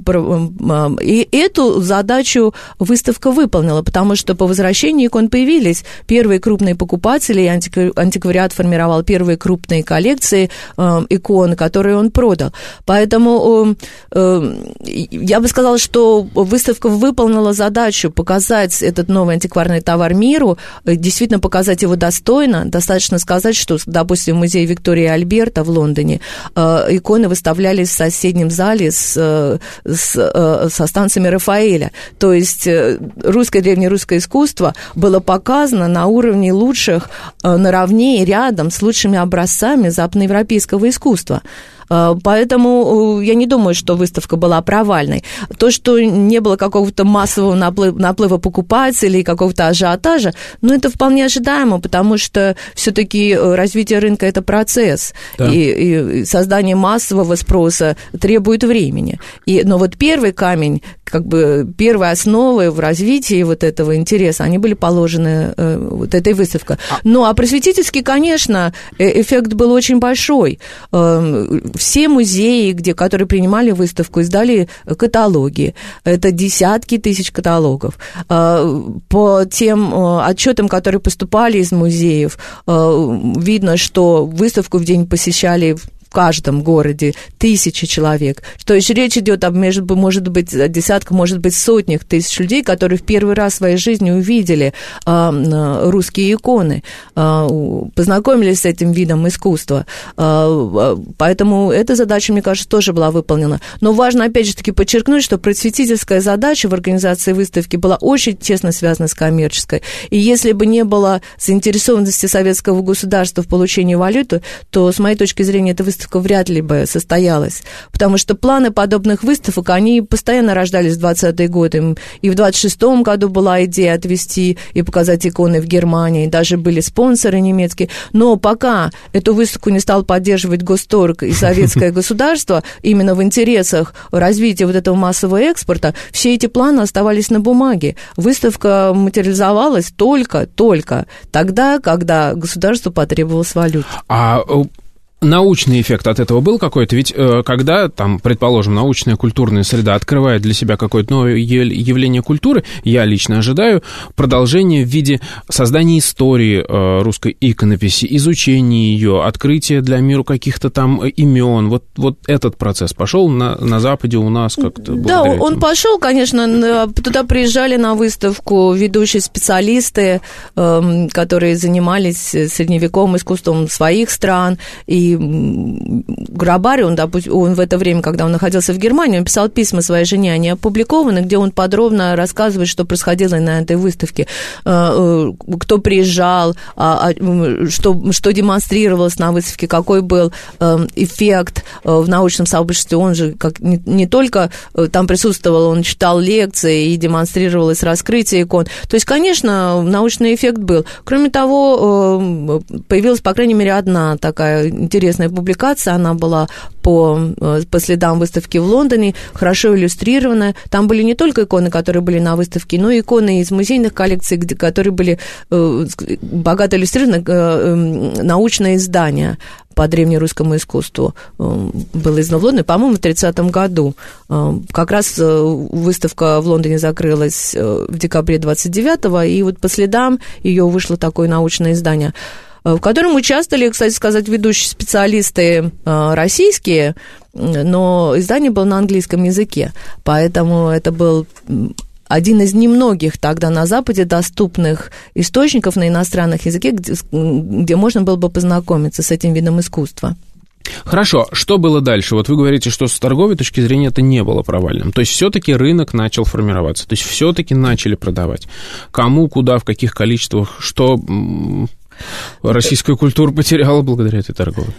и эту задачу выставка выполнила, потому что по возвращении икон появились первые крупные покупатели, и антиквариат формировал первые крупные коллекции э, икон, которые он продал. Поэтому я бы сказала, что выставка выполнила задачу показать этот новый антикварный товар миру, действительно показать его достойно, достаточно сказать, что, допустим, в музее Виктории Альберта в Лондоне э, иконы выставлялись в соседнем зале с, э, с, э, со станциями Рафаэля. То есть русское, древнерусское искусство было показано на уровне лучших, наравне и рядом с лучшими образцами западноевропейского искусства. А, поэтому э, я не думаю, что выставка была провальной. То, что не было какого-то массового наплыва, наплыва покупателей, какого-то ажиотажа, ну, это вполне ожидаемо, потому что все-таки э, развитие рынка – это процесс, да. и, и создание массового спроса требует времени. И, но вот первый камень, как бы первые основы в развитии вот этого интереса, они были положены э, вот этой выставкой. А ну, а просветительский, конечно, эффект был очень большой эм, все музеи, где, которые принимали выставку, издали каталоги. Это десятки тысяч каталогов. А, по тем а, отчетам, которые поступали из музеев, а, видно, что выставку в день посещали в каждом городе тысячи человек. То есть речь идет об, между, может быть, десятках, может быть, сотнях тысяч людей, которые в первый раз в своей жизни увидели э, русские иконы, э, познакомились с этим видом искусства. Э, поэтому эта задача, мне кажется, тоже была выполнена. Но важно, опять же таки, подчеркнуть, что просветительская задача в организации выставки была очень тесно связана с коммерческой. И если бы не было заинтересованности советского государства в получении валюты, то, с моей точки зрения, эта выставка выставка вряд ли бы состоялась, потому что планы подобных выставок, они постоянно рождались в 20-е годы. И в 26-м году была идея отвести и показать иконы в Германии, даже были спонсоры немецкие. Но пока эту выставку не стал поддерживать Госторг и советское государство, именно в интересах развития вот этого массового экспорта, все эти планы оставались на бумаге. Выставка материализовалась только, только тогда, когда государству потребовалась валюта. А э, научный эффект от этого был какой-то? Ведь э, когда, там, предположим, научная культурная среда открывает для себя какое-то новое явление культуры, я лично ожидаю продолжения в виде создания истории э, русской иконописи, изучения ее, открытия для мира каких-то там имен. Вот, вот этот процесс пошел на, на Западе у нас как-то? Да, он этому. пошел, конечно. Туда приезжали на выставку ведущие специалисты, эм, которые занимались средневековым искусством своих стран, и Грабари, он, допустим, он в это время, когда он находился в Германии, он писал письма своей жене, они опубликованы, где он подробно рассказывает, что происходило на этой выставке, э, э, кто приезжал, а, а, что, что демонстрировалось на выставке, какой был э, эффект в научном сообществе. Он же как не, не только там присутствовал, он читал лекции и демонстрировалось раскрытие икон. То есть, конечно, научный эффект был. Кроме того, появилась, по крайней мере, одна такая интересная интересная публикация, она была по, э, по следам выставки в Лондоне, хорошо иллюстрированная. Там были не только иконы, которые были на выставке, но и иконы из музейных коллекций, где, которые были э, богато иллюстрированы, э, э, научное издание по древнерусскому искусству э, было издано в Лондоне, по-моему, в 30 году. Э, как раз выставка в Лондоне закрылась в декабре 29-го, и вот по следам ее вышло такое научное издание – в котором участвовали, кстати сказать, ведущие специалисты э, российские, но издание было на английском языке, поэтому это был один из немногих тогда на Западе доступных источников на иностранных языке, где, где можно было бы познакомиться с этим видом искусства. Хорошо, что было дальше? Вот вы говорите, что с торговой точки зрения это не было провальным. То есть все-таки рынок начал формироваться, то есть все-таки начали продавать. Кому, куда, в каких количествах, что российская культура потеряла благодаря этой торговле?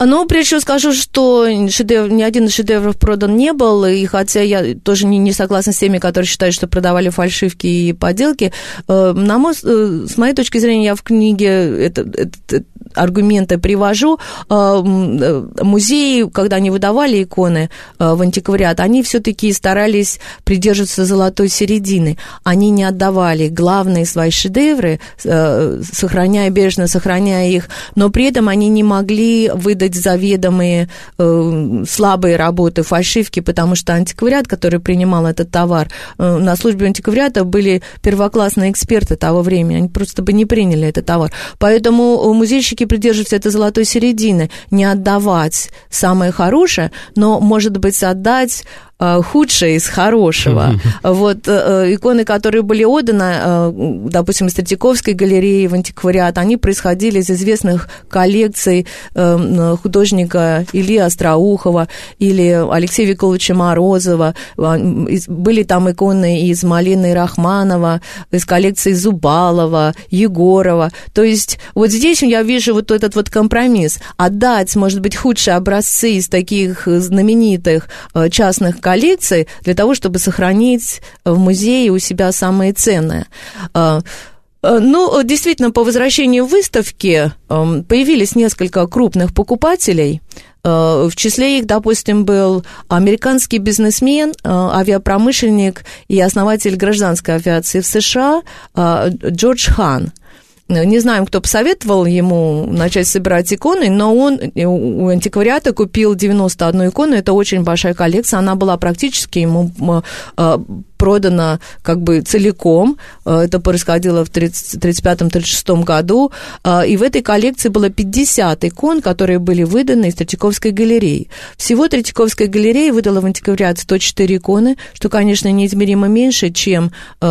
Ну, прежде всего скажу, что шедевр, ни один из шедевров продан не был, и хотя я тоже не, не согласна с теми, которые считают, что продавали фальшивки и подделки, э, на мой, э, с моей точки зрения, я в книге это, это, аргументы привожу. Э, музеи, когда они выдавали иконы в антиквариат, они все-таки старались придерживаться золотой середины. Они не отдавали главные свои шедевры, сохраняя, бережно сохраняя их, но при этом они не могли выдать заведомые э, слабые работы, фальшивки, потому что антиквариат, который принимал этот товар, э, на службе антиквариата были первоклассные эксперты того времени, они просто бы не приняли этот товар. Поэтому музейщики придерживаются этой золотой середины, не отдавать самое хорошее, но, может быть, отдать худшее из хорошего. Вот э, иконы, которые были отданы, э, допустим, из Третьяковской галереи в антиквариат, они происходили из известных коллекций художника Ильи Остроухова или Алексея Виколовича Морозова. Были там иконы из Малины Рахманова, из коллекции Зубалова, Егорова. То есть вот здесь я вижу вот этот вот компромисс. Отдать, может быть, худшие образцы из таких знаменитых частных коллекции для того, чтобы сохранить в музее у себя самые ценные. А, а, ну, действительно, по возвращению выставки появились несколько крупных покупателей. А, в числе их, допустим, был американский бизнесмен, авиапромышленник и основатель гражданской авиации в США Джордж Хан – не знаем, кто посоветовал ему начать собирать иконы, но он у антиквариата купил 91 икону. Это очень большая коллекция. Она была практически ему а, продано как бы целиком. Э, это происходило в 1935-1936 году. Э, и в этой коллекции было 50 икон, которые были выданы из Третьяковской галереи. Всего Третьяковская галерея выдала в антиквариат 104 иконы, что, конечно, неизмеримо меньше, чем э,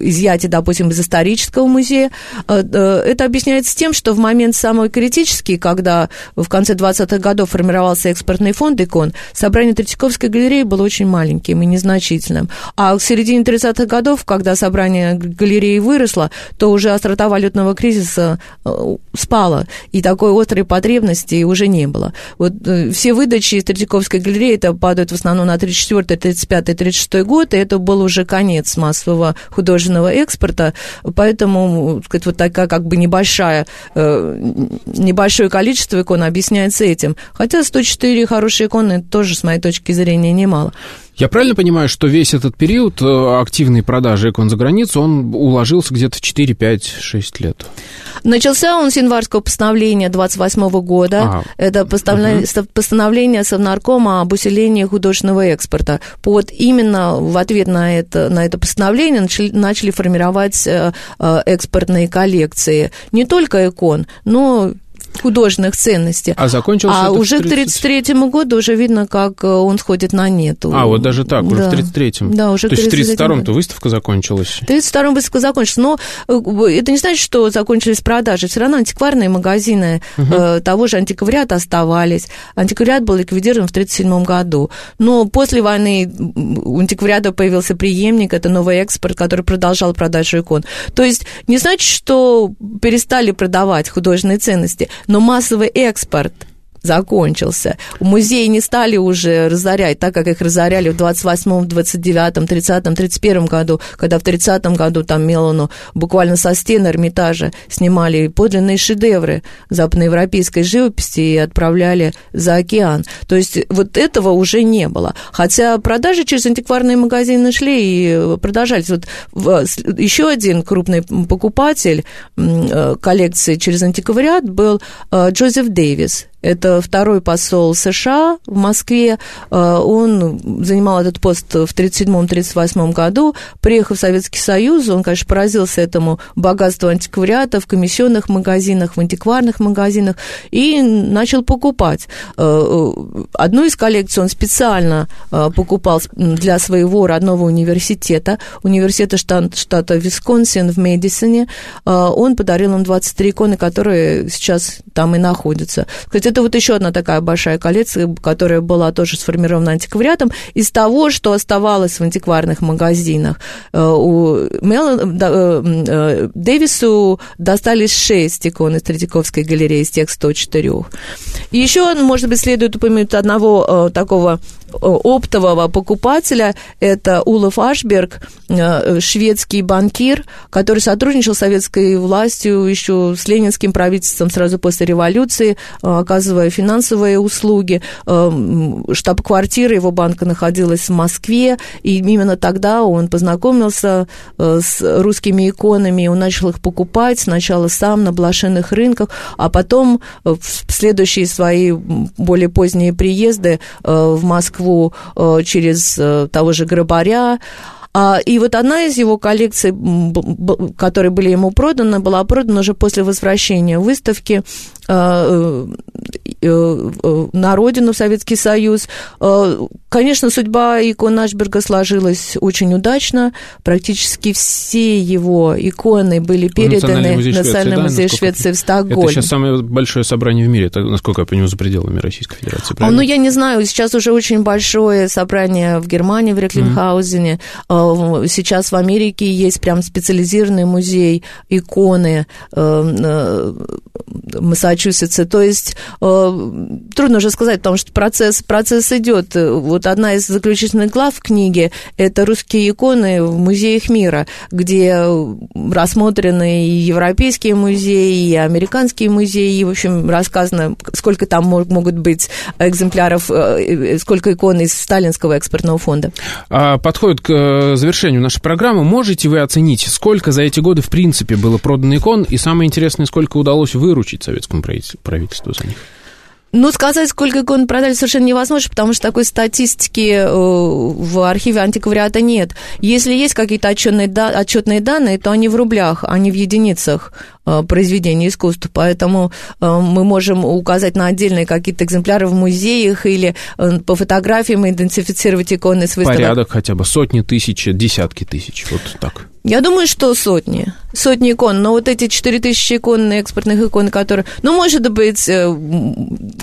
изъятие, допустим, из исторического музея. Это объясняется тем, что в момент самый критический, когда в конце 20-х годов формировался экспортный фонд икон, собрание Третьяковской галереи было очень маленьким и незначительным. А к середине 30-х годов, когда собрание галереи выросло, то уже острота валютного кризиса э, спала, и такой острой потребности уже не было. Вот э, все выдачи из Третьяковской галереи это падают в основном на 34 35 36 год, и это был уже конец массового художественного экспорта, поэтому, сказать, вот такая как бы небольшая, э, небольшое количество икон объясняется этим. Хотя 104 хорошие иконы тоже, с моей точки зрения, немало. Я правильно понимаю, что весь этот период э, активной продажи икон за границу, он уложился где-то в 4, 5, 6 лет? Начался он с январского постановления 28 года. Ага. Это постановление, угу. постановление Совнаркома об усилении художественного экспорта. Вот именно в ответ на это, на это постановление начали, начали формировать э, э, экспортные коллекции. Не только икон, но художественных ценностей. А закончился А уже к 33 году уже видно, как э, он сходит на нет. А, вот даже так, уже да. в 33-м. Да, уже То есть в 32-м-то выставка закончилась? В 32-м выставка закончилась. Но э, это не значит, что закончились продажи. Все равно антикварные магазины угу. э, того же антиквариата оставались. Антиквариат был ликвидирован в 37 году. Но после войны у антиквариата появился преемник, это новый экспорт, который продолжал продажу икон. То есть не значит, что перестали продавать художественные ценности, но массовый экспорт закончился. Музеи не стали уже разорять, так как их разоряли в 28-м, 29-м, 30-м, 31-м году, когда в 30-м году там Мелану буквально со стен Эрмитажа снимали подлинные шедевры западноевропейской живописи и отправляли за океан. То есть вот этого уже не было. Хотя продажи через антикварные магазины шли и продолжались. Вот еще один крупный покупатель э, коллекции через антиквариат был э, Джозеф Дэвис это второй посол США в Москве. Э, он занимал этот пост в 1937-1938 году. Приехав в Советский Союз, он, конечно, поразился этому богатству антиквариата в комиссионных магазинах, в антикварных магазинах и начал покупать. Э, э, одну из коллекций он специально покупал для своего родного университета, университета штата Висконсин в Медисоне. Он подарил им 23 иконы, которые сейчас там и находятся. Кстати, это вот еще одна такая большая коллекция, которая была тоже сформирована антиквариатом из того, что оставалось в антикварных магазинах. Э, у Мел... Э, э, Дэвису достались шесть икон из Третьяковской галереи из тех 104. И еще, может быть, следует упомянуть одного такого оптового покупателя. Это Улов Ашберг, шведский банкир, который сотрудничал с советской властью еще с ленинским правительством сразу после революции, оказывая оказывая финансовые услуги. Эм, штаб-квартира его банка находилась в Москве, и именно тогда он познакомился э, с русскими иконами, он начал их покупать сначала сам на блошиных рынках, а потом э, в следующие свои более поздние приезды э, в Москву через того же Грабаря, и вот одна из его коллекций, которые были ему проданы, была продана уже после возвращения выставки а, э, э, на родину, в Советский Союз. А, конечно, судьба икон Ашберга сложилась очень удачно. Практически все его иконы были переданы в Национальный музей Швеции, Швеции в Стокгольм. Это сейчас самое большое собрание в мире, насколько я понимаю, за пределами Российской Федерации, правильно? Ну, я не знаю, сейчас уже очень большое собрание в Германии, в Реклинхаузене. Mm-hmm сейчас в Америке есть прям специализированный музей иконы э, э, Массачусетса. То есть э, трудно уже сказать, потому что процесс, процесс идет. Вот одна из заключительных глав в книге – это русские иконы в музеях мира, где рассмотрены и европейские музеи, и американские музеи, и, в общем, рассказано, сколько там могут быть экземпляров, сколько икон из Сталинского экспортного фонда. А подходит к завершению нашей программы, можете вы оценить, сколько за эти годы, в принципе, было продано икон, и самое интересное, сколько удалось выручить советскому правительству за них? Ну, сказать, сколько икон продали, совершенно невозможно, потому что такой статистики э, в архиве антиквариата нет. Если есть какие-то отчетные, отчетные данные, то они в рублях, а не в единицах. Произведения искусства, поэтому мы можем указать на отдельные какие-то экземпляры в музеях или по фотографиям идентифицировать иконы с выставок. Порядок хотя бы сотни тысяч, десятки тысяч, вот так. Я думаю, что сотни. Сотни икон. Но вот эти 4000 икон, экспортных икон, которые... Ну, может быть, э,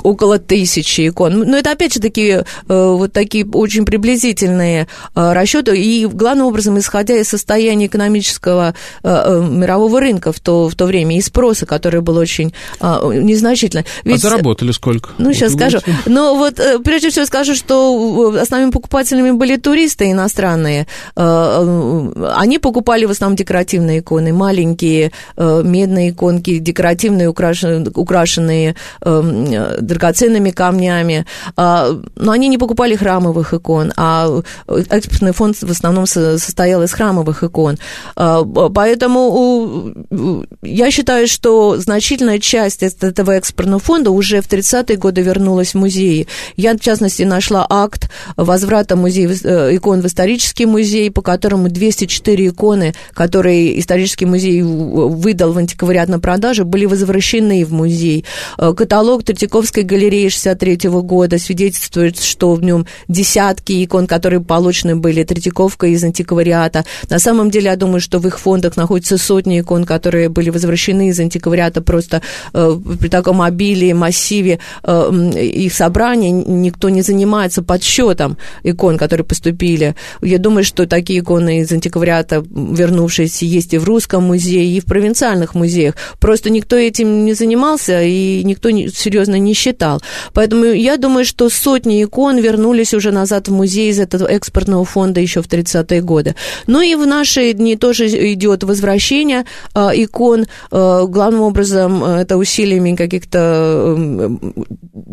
около тысячи икон. Но это, опять же, такие э, вот такие очень приблизительные э, расчеты. И, главным образом, исходя из состояния экономического мирового рынка в то, в то время и спроса, который был очень незначительный. А Ведь, а заработали сколько? Ну, сейчас скажу. Но вот прежде всего скажу, что основными покупателями были туристы иностранные. Они покупали в основном декоративные иконы, маленькие э, медные иконки, декоративные, украшенные, украшенные э, драгоценными камнями. Э, но они не покупали храмовых икон, а экспортный фонд в основном состоял из храмовых икон. Э, поэтому э, я считаю, что значительная часть этого экспортного фонда уже в 30-е годы вернулась в музеи. Я, в частности, нашла акт возврата музея, э, икон в исторический музей, по которому 204 иконы иконы, которые исторический музей выдал в антиквариат на продажу, были возвращены в музей. Э, каталог Третьяковской галереи 63 года свидетельствует, что в нем десятки икон, которые получены были Третьяковкой из антиквариата. На самом деле, я думаю, что в их фондах находятся сотни икон, которые были возвращены из антиквариата просто э, при таком обилии, массиве э, их собрания никто не занимается подсчетом икон, которые поступили. Я думаю, что такие иконы из антиквариата вернувшиеся есть и в русском музее, и в провинциальных музеях. Просто никто этим не занимался, и никто не, серьезно не считал. Поэтому я думаю, что сотни икон вернулись уже назад в музей из этого экспортного фонда еще в 30-е годы. Ну и в наши дни тоже идет возвращение э, икон. Э, главным образом э, это усилиями каких-то э,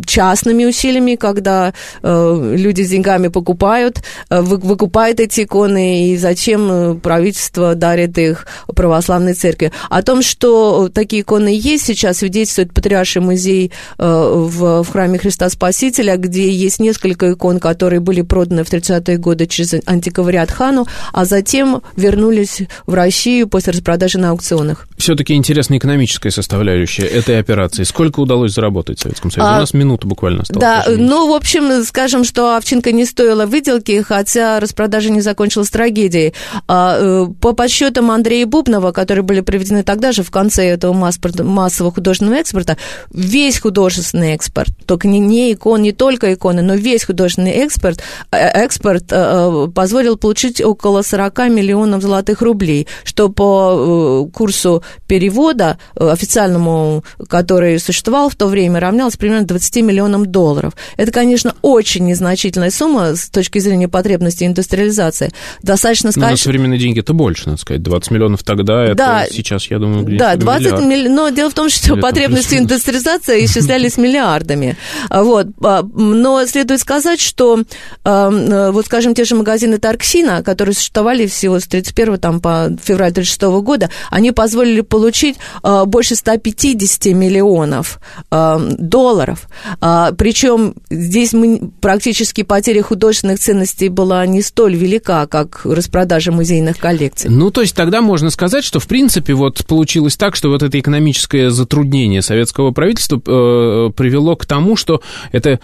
частными усилиями, когда э, люди с деньгами покупают, вы, выкупают эти иконы, и зачем правительство дарит их православной церкви. О том, что такие иконы есть сейчас, свидетельствует Патриарший музей в, в храме Христа Спасителя, где есть несколько икон, которые были проданы в 30-е годы через антиквариат хану, а затем вернулись в Россию после распродажи на аукционах. Все-таки интересная экономическая составляющая этой операции. Сколько удалось заработать в Советском Союзе? А, У нас минута буквально осталась. Да, ну, в общем, скажем, что Овчинка не стоила выделки, хотя распродажа не закончилась трагедией. А, э, по подсчетам Андрея Бубнова, которые были проведены тогда же в конце этого массового художественного экспорта, весь художественный экспорт, только не, не икон, не только иконы, но весь художественный экспорт, э, экспорт э, позволил получить около 40 миллионов золотых рублей, что по курсу перевода официальному, который существовал в то время, равнялось примерно 20 миллионам долларов. Это, конечно, очень незначительная сумма с точки зрения потребности индустриализации. Достаточно сказать... Но на современные деньги это больше, надо сказать. 20 миллионов тогда, да, это сейчас, я думаю, где-то Да, 20 миллионов. Но дело в том, что Или потребности индустриализации исчислялись миллиардами. Вот. А, но следует сказать, что, а, вот, скажем, те же магазины Тарксина, которые существовали всего с 31 там, по февраль 36 года, они позволили получить а, больше 150 миллионов долларов. Причем здесь мы, практически потеря художественных ценностей была не столь велика, как распродажа музейных коллекций. Ну, то есть тогда можно сказать, что, в принципе, вот получилось так, что вот это экономическое затруднение советского правительства э, привело к тому, что это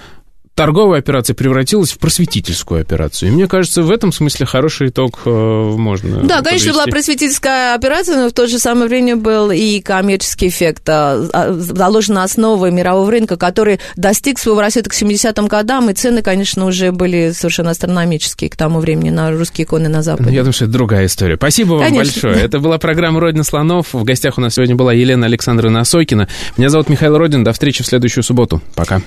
торговая операция превратилась в просветительскую операцию. И мне кажется, в этом смысле хороший итог э, можно Да, подвести. конечно, была просветительская операция, но в то же самое время был и коммерческий эффект. А, а, заложена основа мирового рынка, который достиг своего рассвета к 70-м годам, и цены, конечно, уже были совершенно астрономические к тому времени на русские иконы на Западе. Я думаю, что это другая история. Спасибо вам конечно. большое. Это была программа «Родина слонов». В гостях у нас сегодня была Елена Александровна Осокина. Меня зовут Михаил Родин. До встречи в следующую субботу. Пока.